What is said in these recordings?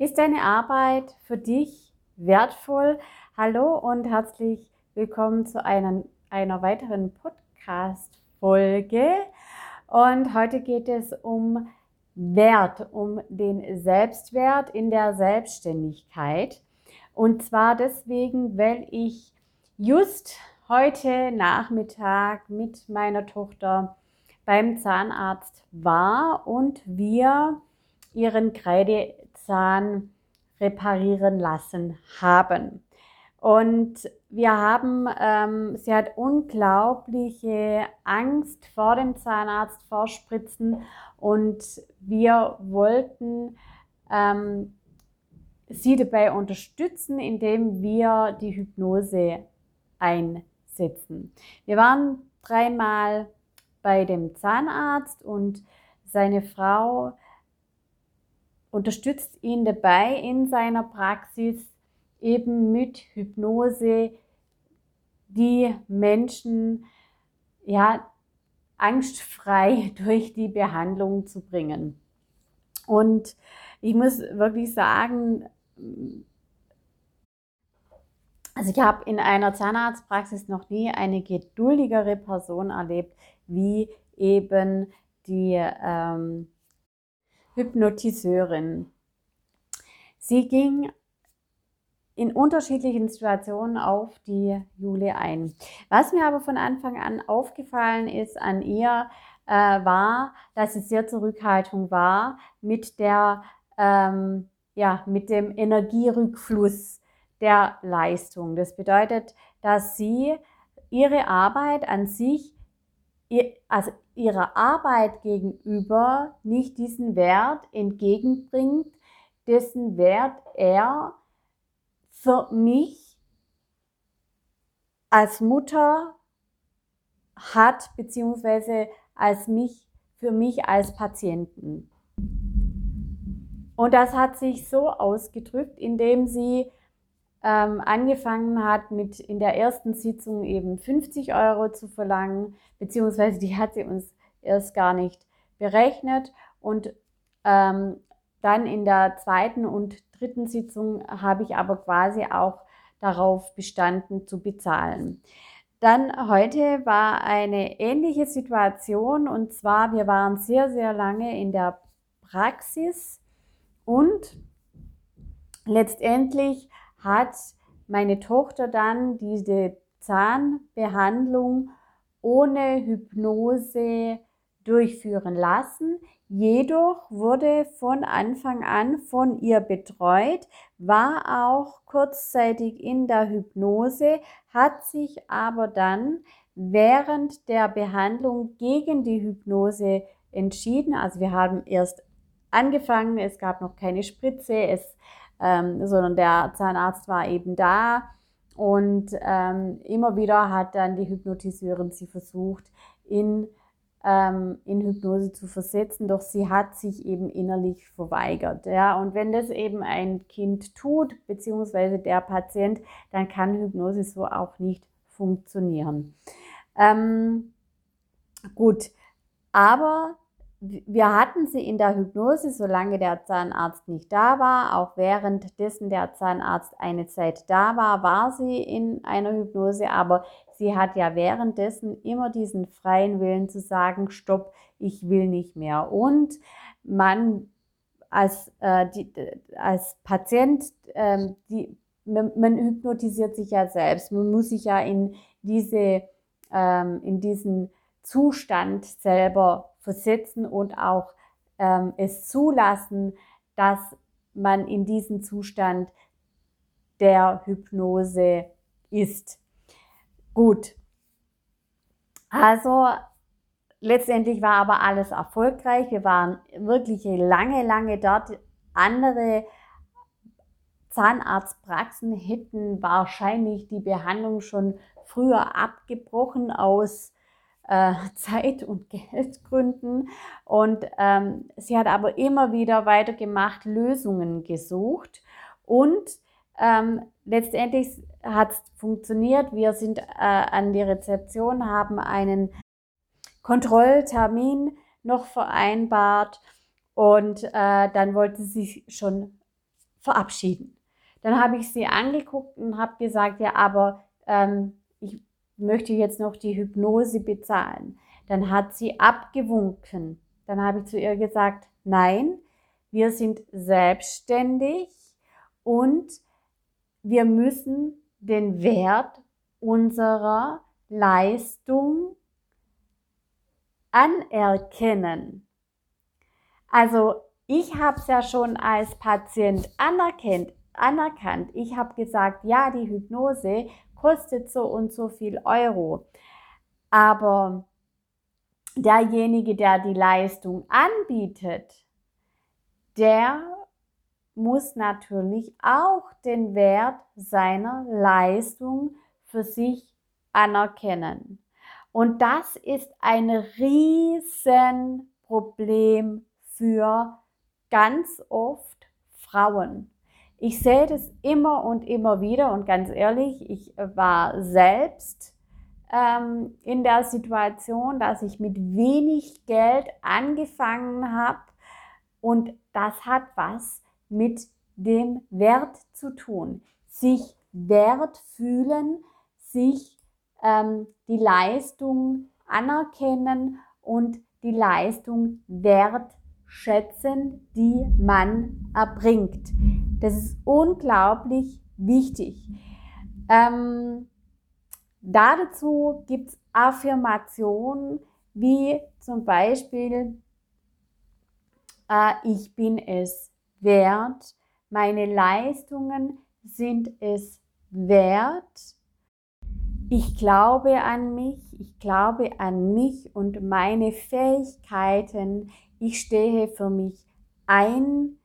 Ist deine Arbeit für dich wertvoll? Hallo und herzlich willkommen zu einer, einer weiteren Podcast-Folge. Und heute geht es um Wert, um den Selbstwert in der Selbstständigkeit. Und zwar deswegen, weil ich just heute Nachmittag mit meiner Tochter beim Zahnarzt war und wir ihren Kreidezahn reparieren lassen haben. Und wir haben, ähm, sie hat unglaubliche Angst vor dem Zahnarzt, vor Spritzen und wir wollten ähm, sie dabei unterstützen, indem wir die Hypnose einsetzen. Wir waren dreimal bei dem Zahnarzt und seine Frau unterstützt ihn dabei in seiner Praxis eben mit Hypnose die Menschen ja angstfrei durch die Behandlung zu bringen. Und ich muss wirklich sagen, also ich habe in einer Zahnarztpraxis noch nie eine geduldigere Person erlebt, wie eben die ähm, Hypnotiseurin. Sie ging in unterschiedlichen Situationen auf die Jule ein. Was mir aber von Anfang an aufgefallen ist an ihr, äh, war, dass sie sehr zurückhaltung war mit der, ähm, ja, mit dem Energierückfluss der Leistung. Das bedeutet, dass sie ihre Arbeit an sich, also ihrer Arbeit gegenüber nicht diesen Wert entgegenbringt, dessen Wert er für mich als Mutter hat, beziehungsweise als mich, für mich als Patienten. Und das hat sich so ausgedrückt, indem sie ähm, angefangen hat, mit in der ersten Sitzung eben 50 Euro zu verlangen, beziehungsweise die hat sie uns erst gar nicht berechnet. Und ähm, dann in der zweiten und dritten Sitzung habe ich aber quasi auch darauf bestanden zu bezahlen. Dann heute war eine ähnliche Situation und zwar wir waren sehr, sehr lange in der Praxis und letztendlich hat meine Tochter dann diese Zahnbehandlung ohne Hypnose durchführen lassen. Jedoch wurde von Anfang an von ihr betreut, war auch kurzzeitig in der Hypnose, hat sich aber dann während der Behandlung gegen die Hypnose entschieden. Also wir haben erst angefangen, es gab noch keine Spritze, es ähm, sondern der Zahnarzt war eben da und ähm, immer wieder hat dann die Hypnotiseurin sie versucht, in, ähm, in Hypnose zu versetzen, doch sie hat sich eben innerlich verweigert. Ja? Und wenn das eben ein Kind tut, beziehungsweise der Patient, dann kann Hypnose so auch nicht funktionieren. Ähm, gut, aber wir hatten sie in der Hypnose, solange der Zahnarzt nicht da war. Auch währenddessen der Zahnarzt eine Zeit da war, war sie in einer Hypnose. Aber sie hat ja währenddessen immer diesen freien Willen zu sagen, stopp, ich will nicht mehr. Und man als, äh, die, als Patient, ähm, die, man, man, hypnotisiert sich ja selbst. Man muss sich ja in diese, ähm, in diesen Zustand selber versetzen und auch ähm, es zulassen, dass man in diesem Zustand der Hypnose ist. Gut. Also letztendlich war aber alles erfolgreich. Wir waren wirklich lange, lange dort. Andere Zahnarztpraxen hätten wahrscheinlich die Behandlung schon früher abgebrochen aus äh, Zeit- und Geldgründen. Und ähm, sie hat aber immer wieder weitergemacht, Lösungen gesucht. Und ähm, letztendlich hat es funktioniert. Wir sind äh, an die Rezeption, haben einen Kontrolltermin noch vereinbart und äh, dann wollte sie schon verabschieden. Dann habe ich sie angeguckt und habe gesagt, ja, aber ähm, ich möchte jetzt noch die Hypnose bezahlen. Dann hat sie abgewunken. Dann habe ich zu ihr gesagt, nein, wir sind selbstständig und wir müssen den Wert unserer Leistung anerkennen. Also ich habe es ja schon als Patient anerkannt. Ich habe gesagt, ja, die Hypnose kostet so und so viel Euro. Aber derjenige, der die Leistung anbietet, der muss natürlich auch den Wert seiner Leistung für sich anerkennen. Und das ist ein Riesenproblem für ganz oft Frauen. Ich sehe das immer und immer wieder und ganz ehrlich, ich war selbst ähm, in der Situation, dass ich mit wenig Geld angefangen habe und das hat was mit dem Wert zu tun. Sich wert fühlen, sich ähm, die Leistung anerkennen und die Leistung wertschätzen, die man erbringt. Das ist unglaublich wichtig. Ähm, dazu gibt es Affirmationen wie zum Beispiel, äh, ich bin es wert, meine Leistungen sind es wert, ich glaube an mich, ich glaube an mich und meine Fähigkeiten. Ich stehe für mich ein.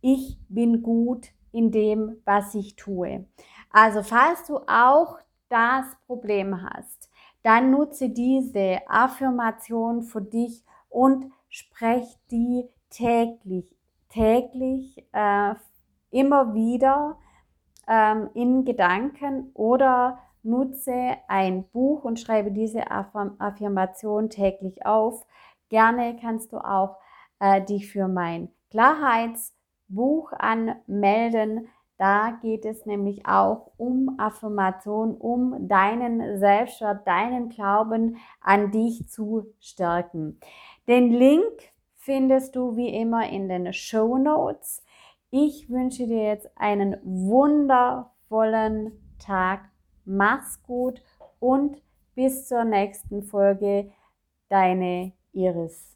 Ich bin gut in dem, was ich tue. Also falls du auch das Problem hast, dann nutze diese Affirmation für dich und sprech die täglich, täglich äh, immer wieder ähm, in Gedanken oder nutze ein Buch und schreibe diese Affirmation täglich auf. Gerne kannst du auch äh, dich für mein Klarheitsbuch anmelden. Da geht es nämlich auch um Affirmation, um deinen Selbstwert, deinen Glauben an dich zu stärken. Den Link findest du wie immer in den Show Notes. Ich wünsche dir jetzt einen wundervollen Tag Mach's gut und bis zur nächsten Folge. Deine Iris.